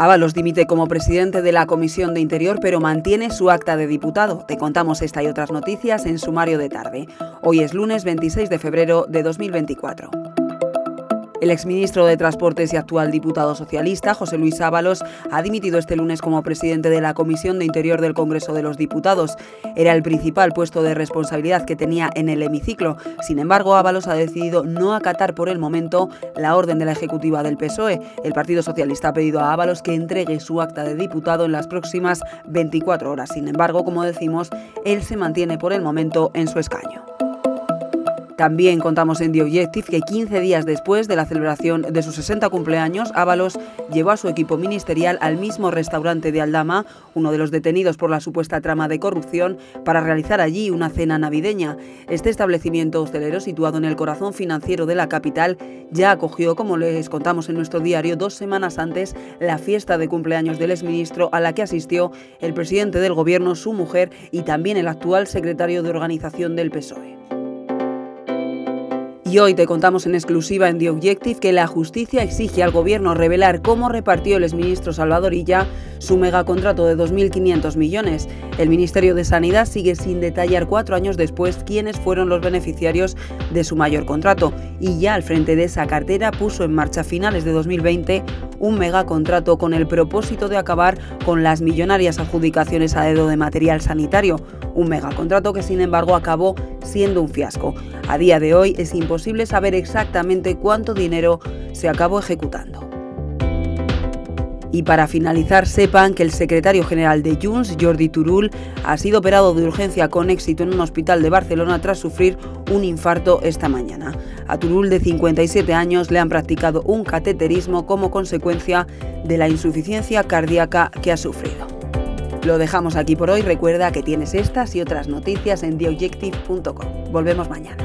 Ábalos dimite como presidente de la Comisión de Interior, pero mantiene su acta de diputado. Te contamos esta y otras noticias en sumario de tarde. Hoy es lunes 26 de febrero de 2024. El exministro de Transportes y actual diputado socialista, José Luis Ábalos, ha dimitido este lunes como presidente de la Comisión de Interior del Congreso de los Diputados. Era el principal puesto de responsabilidad que tenía en el hemiciclo. Sin embargo, Ábalos ha decidido no acatar por el momento la orden de la Ejecutiva del PSOE. El Partido Socialista ha pedido a Ábalos que entregue su acta de diputado en las próximas 24 horas. Sin embargo, como decimos, él se mantiene por el momento en su escaño. También contamos en The Objective que 15 días después de la celebración de sus 60 cumpleaños, Ábalos llevó a su equipo ministerial al mismo restaurante de Aldama, uno de los detenidos por la supuesta trama de corrupción, para realizar allí una cena navideña. Este establecimiento hostelero, situado en el corazón financiero de la capital, ya acogió, como les contamos en nuestro diario, dos semanas antes la fiesta de cumpleaños del exministro a la que asistió el presidente del gobierno, su mujer y también el actual secretario de organización del PSOE. Y hoy te contamos en exclusiva en The Objective que la justicia exige al gobierno revelar cómo repartió el exministro Salvador Illa su megacontrato de 2.500 millones. El Ministerio de Sanidad sigue sin detallar cuatro años después quiénes fueron los beneficiarios de su mayor contrato y ya al frente de esa cartera puso en marcha a finales de 2020 un megacontrato con el propósito de acabar con las millonarias adjudicaciones a dedo de material sanitario, un megacontrato que sin embargo acabó siendo un fiasco. A día de hoy es imposible saber exactamente cuánto dinero se acabó ejecutando. Y para finalizar, sepan que el secretario general de Junts, Jordi Turul, ha sido operado de urgencia con éxito en un hospital de Barcelona tras sufrir un infarto esta mañana. A Turul, de 57 años, le han practicado un cateterismo como consecuencia de la insuficiencia cardíaca que ha sufrido. Lo dejamos aquí por hoy. Recuerda que tienes estas y otras noticias en theobjective.com. Volvemos mañana.